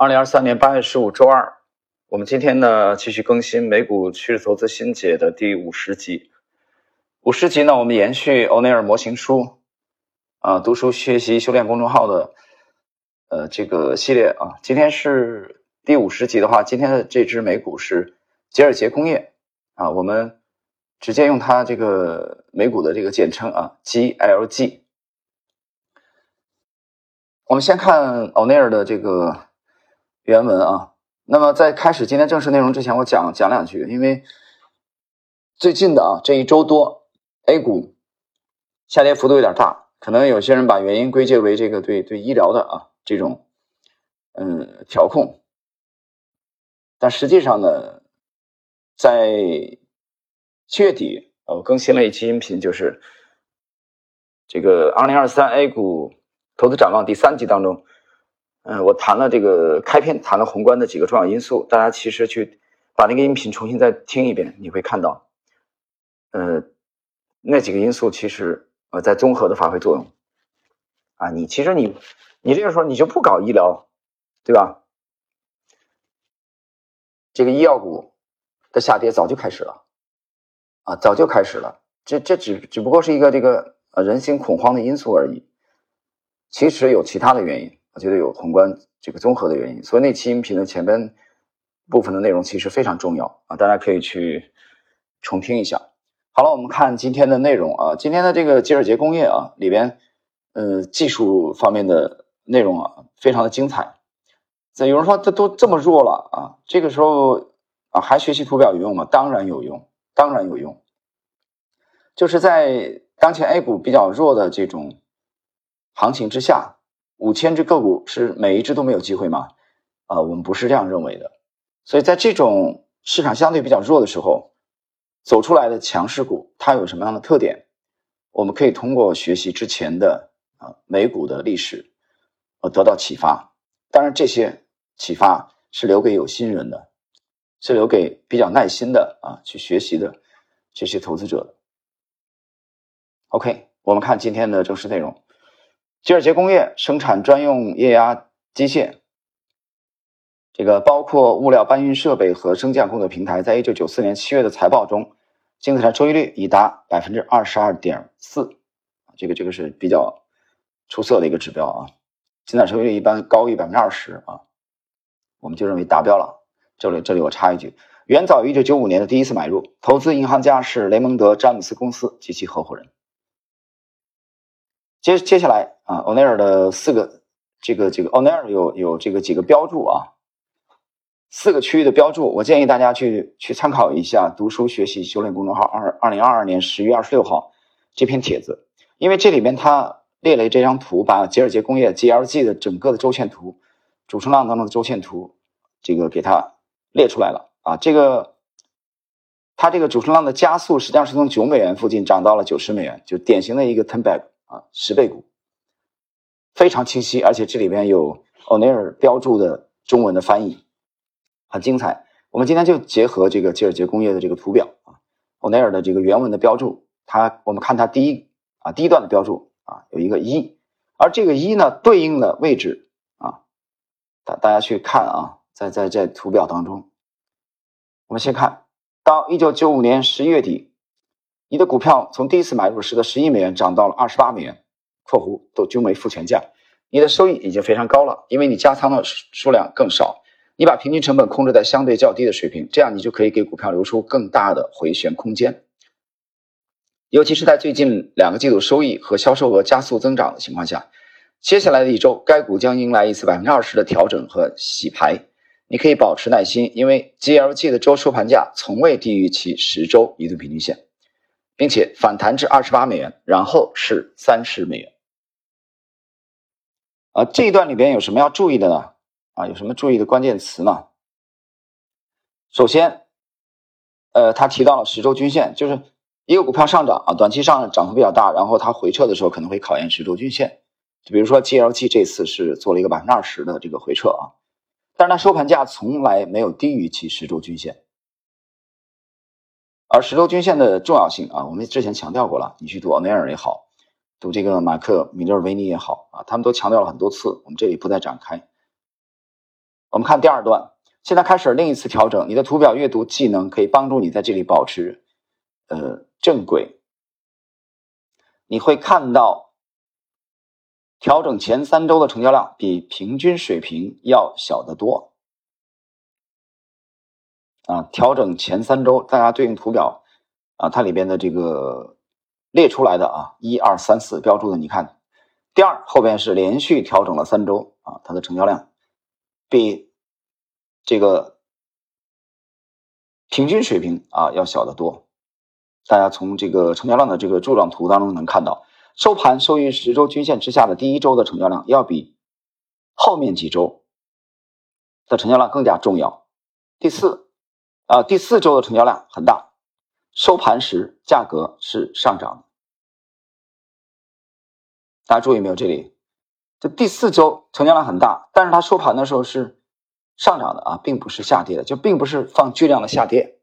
二零二三年八月十五周二，我们今天呢继续更新美股趋势投资新解的第五十集。五十集呢，我们延续欧内尔模型书啊，读书学习修炼公众号的呃这个系列啊。今天是第五十集的话，今天的这只美股是吉尔杰工业啊，我们直接用它这个美股的这个简称啊，GLG。我们先看欧内尔的这个。原文啊，那么在开始今天正式内容之前，我讲讲两句，因为最近的啊这一周多，A 股下跌幅度有点大，可能有些人把原因归结为这个对对医疗的啊这种嗯调控，但实际上呢，在七月底我更新了一期音频，就是这个二零二三 A 股投资展望第三集当中。嗯，我谈了这个开篇谈了宏观的几个重要因素，大家其实去把那个音频重新再听一遍，你会看到，呃，那几个因素其实呃在综合的发挥作用。啊，你其实你你这个时候你就不搞医疗，对吧？这个医药股的下跌早就开始了，啊，早就开始了。这这只只不过是一个这个呃人心恐慌的因素而已，其实有其他的原因。觉得有宏观这个综合的原因，所以那期音频的前边部分的内容其实非常重要啊，大家可以去重听一下。好了，我们看今天的内容啊，今天的这个吉尔杰工业啊里边，呃，技术方面的内容啊非常的精彩。这有人说这都这么弱了啊，这个时候啊还学习图表有用吗？当然有用，当然有用。就是在当前 A 股比较弱的这种行情之下。五千只个股是每一只都没有机会吗？啊，我们不是这样认为的。所以在这种市场相对比较弱的时候，走出来的强势股它有什么样的特点？我们可以通过学习之前的啊美股的历史，呃得到启发。当然，这些启发是留给有心人的，是留给比较耐心的啊去学习的这些投资者的。OK，我们看今天的正式内容。吉尔杰工业生产专用液压机械，这个包括物料搬运设备和升降工作平台，在一九九四年七月的财报中，净资产收益率已达百分之二十二点四，这个这个是比较出色的一个指标啊。净资产收益率一般高于百分之二十啊，我们就认为达标了。这里这里我插一句，远早于一九九五年的第一次买入，投资银行家是雷蒙德詹姆斯公司及其合伙人。接接下来啊，欧奈尔的四个这个这个欧奈尔有有这个几个标注啊，四个区域的标注，我建议大家去去参考一下读书学习修炼公众号二二零二二年十月二十六号这篇帖子，因为这里面他列了这张图，把吉尔杰工业 GLG 的整个的周线图，主升浪当中的周线图，这个给它列出来了啊，这个它这个主升浪的加速实际上是从九美元附近涨到了九十美元，就典型的一个 turn back。啊，十倍股非常清晰，而且这里边有欧内尔标注的中文的翻译，很精彩。我们今天就结合这个吉尔杰工业的这个图表啊，欧内尔的这个原文的标注，它我们看它第一啊第一段的标注啊有一个一，而这个一呢对应的位置啊，大大家去看啊，在在在图表当中，我们先看到一九九五年十一月底。你的股票从第一次买入时的十一美元涨到了二十八美元（括弧都均为复权价），你的收益已经非常高了，因为你加仓的数量更少，你把平均成本控制在相对较低的水平，这样你就可以给股票留出更大的回旋空间。尤其是在最近两个季度收益和销售额加速增长的情况下，接下来的一周该股将迎来一次百分之二十的调整和洗牌，你可以保持耐心，因为 GLG 的周收盘价从未低于其十周移动平均线。并且反弹至二十八美元，然后是三十美元。啊，这一段里边有什么要注意的呢？啊，有什么注意的关键词呢？首先，呃，他提到了十周均线，就是一个股票上涨啊，短期上涨幅比较大，然后它回撤的时候可能会考验十周均线。就比如说 GLG 这次是做了一个百分之二十的这个回撤啊，但是它收盘价从来没有低于其十周均线。而十周均线的重要性啊，我们之前强调过了。你去读奥内尔也好，读这个马克·米勒维尼也好啊，他们都强调了很多次。我们这里不再展开。我们看第二段，现在开始另一次调整。你的图表阅读技能可以帮助你在这里保持呃正轨。你会看到调整前三周的成交量比平均水平要小得多。啊，调整前三周，大家对应图表啊，它里边的这个列出来的啊，一二三四标注的，你看，第二后边是连续调整了三周啊，它的成交量比这个平均水平啊要小得多。大家从这个成交量的这个柱状图当中能看到，收盘收于十周均线之下的第一周的成交量要比后面几周的成交量更加重要。第四。啊，第四周的成交量很大，收盘时价格是上涨。大家注意没有？这里，这第四周成交量很大，但是它收盘的时候是上涨的啊，并不是下跌的，就并不是放巨量的下跌。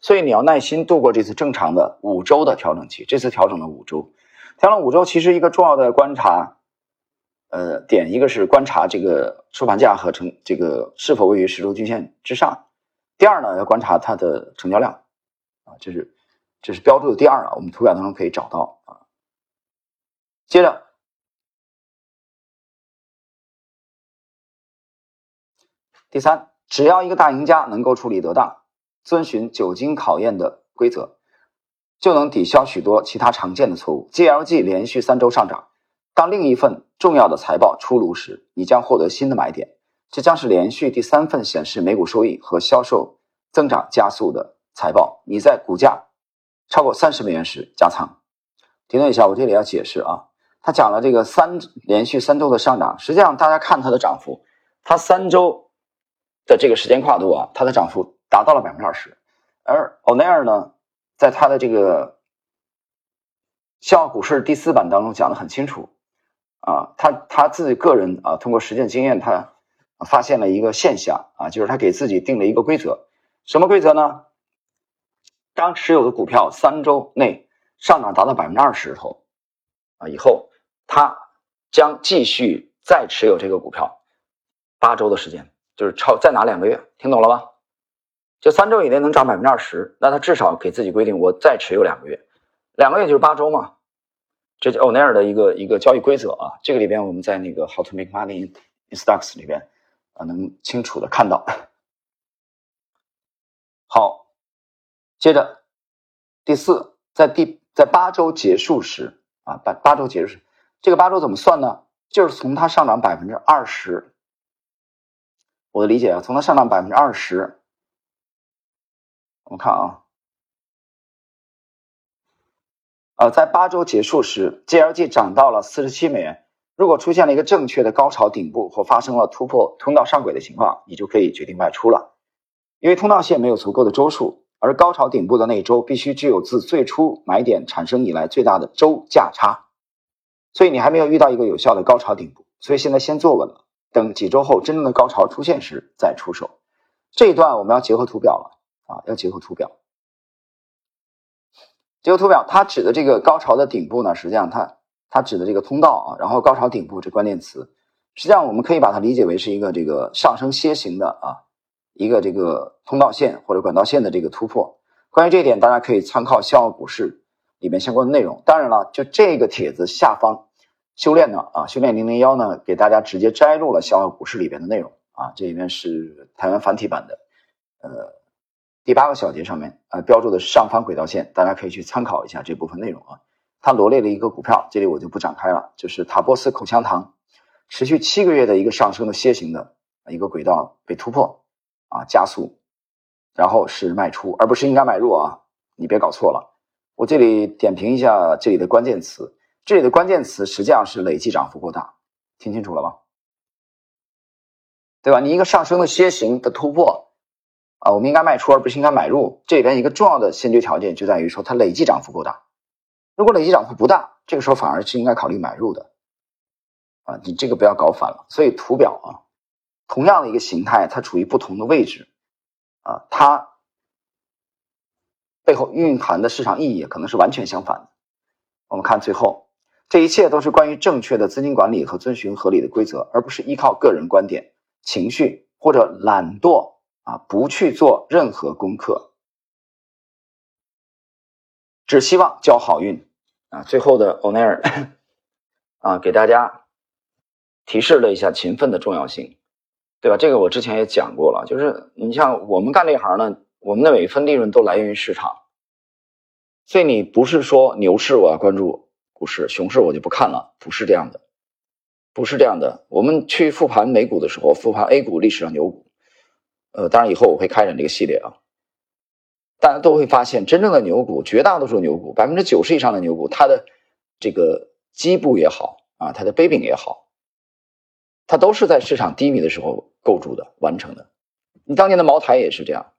所以你要耐心度过这次正常的五周的调整期。这次调整了五周，调整五周，其实一个重要的观察，呃，点一个是观察这个收盘价和成这个是否位于十周均线之上。第二呢，要观察它的成交量，啊，这是这是标注的第二啊，我们图表当中可以找到啊。接着，第三，只要一个大赢家能够处理得当，遵循久经考验的规则，就能抵消许多其他常见的错误。GLG 连续三周上涨，当另一份重要的财报出炉时，你将获得新的买点。这将是连续第三份显示每股收益和销售增长加速的财报。你在股价超过三十美元时加仓。停顿一下，我这里要解释啊，他讲了这个三连续三周的上涨，实际上大家看它的涨幅，它三周的这个时间跨度啊，它的涨幅达到了百分之二十。而欧奈尔呢，在他的这个《笑傲股市》第四版当中讲的很清楚啊，他他自己个人啊，通过实践经验，他。发现了一个现象啊，就是他给自己定了一个规则，什么规则呢？当持有的股票三周内上涨达到百分之二十后，啊，以后他将继续再持有这个股票八周的时间，就是超再拿两个月，听懂了吗？就三周以内能涨百分之二十，那他至少给自己规定，我再持有两个月，两个月就是八周嘛，这就欧奈尔的一个一个交易规则啊。这个里边我们在那个 How to Make Money in Stocks 里边。啊，能清楚的看到。好，接着第四，在第在八周结束时啊，八八周结束时，这个八周怎么算呢？就是从它上涨百分之二十，我的理解啊，从它上涨百分之二十，我们看啊，啊，在八周结束时，GLG 涨到了四十七美元。如果出现了一个正确的高潮顶部或发生了突破通道上轨的情况，你就可以决定卖出了。因为通道线没有足够的周数，而高潮顶部的那一周必须具有自最初买点产生以来最大的周价差，所以你还没有遇到一个有效的高潮顶部。所以现在先坐稳了，等几周后真正的高潮出现时再出手。这一段我们要结合图表了啊，要结合图表。结合图表，它指的这个高潮的顶部呢，实际上它。它指的这个通道啊，然后高潮顶部这关键词，实际上我们可以把它理解为是一个这个上升楔形的啊，一个这个通道线或者管道线的这个突破。关于这一点，大家可以参考《笑傲股市》里面相关的内容。当然了，就这个帖子下方修炼呢啊，修炼零零幺呢，给大家直接摘录了《笑傲股市》里边的内容啊，这里面是台湾繁体版的，呃，第八个小节上面啊标注的是上方轨道线，大家可以去参考一下这部分内容啊。他罗列了一个股票，这里我就不展开了，就是塔波斯口香糖，持续七个月的一个上升的楔形的一个轨道被突破，啊，加速，然后是卖出，而不是应该买入啊，你别搞错了。我这里点评一下这里的关键词，这里的关键词实际上是累计涨幅过大，听清楚了吗？对吧？你一个上升的楔形的突破，啊，我们应该卖出而不是应该买入，这里边一个重要的先决条件就在于说它累计涨幅过大。如果累计涨幅不大，这个时候反而是应该考虑买入的，啊，你这个不要搞反了。所以图表啊，同样的一个形态，它处于不同的位置，啊，它背后蕴含的市场意义可能是完全相反的。我们看最后，这一切都是关于正确的资金管理和遵循合理的规则，而不是依靠个人观点、情绪或者懒惰啊，不去做任何功课，只希望交好运啊。最后的欧奈尔啊，给大家提示了一下勤奋的重要性，对吧？这个我之前也讲过了，就是你像我们干这行呢，我们的每一分利润都来源于市场，所以你不是说牛市我要关注股市，熊市我就不看了，不是这样的。不是这样的，我们去复盘美股的时候，复盘 A 股历史上牛股，呃，当然以后我会开展这个系列啊。大家都会发现，真正的牛股，绝大多数牛股，百分之九十以上的牛股，它的这个基部也好啊，它的杯柄也好，它都是在市场低迷的时候构筑的、完成的。你当年的茅台也是这样。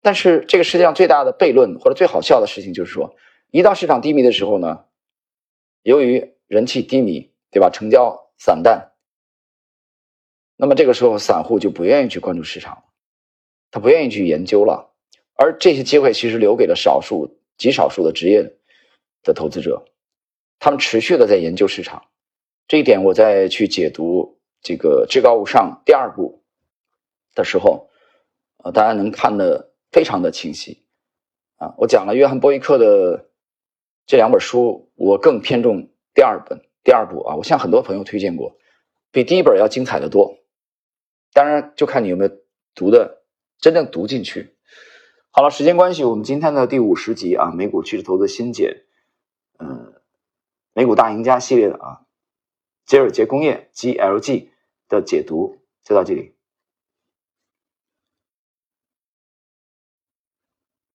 但是这个世界上最大的悖论或者最好笑的事情就是说，一到市场低迷的时候呢，由于人气低迷。对吧？成交散淡，那么这个时候散户就不愿意去关注市场了，他不愿意去研究了，而这些机会其实留给了少数极少数的职业的投资者，他们持续的在研究市场。这一点我在去解读这个至高无上第二部的时候，呃，大家能看得非常的清晰啊。我讲了约翰波伊克的这两本书，我更偏重第二本。第二部啊，我向很多朋友推荐过，比第一本要精彩的多。当然，就看你有没有读的真正读进去。好了，时间关系，我们今天的第五十集啊，美股趋势投资新解，嗯，美股大赢家系列的啊，杰尔杰工业 GLG 的解读就到这里。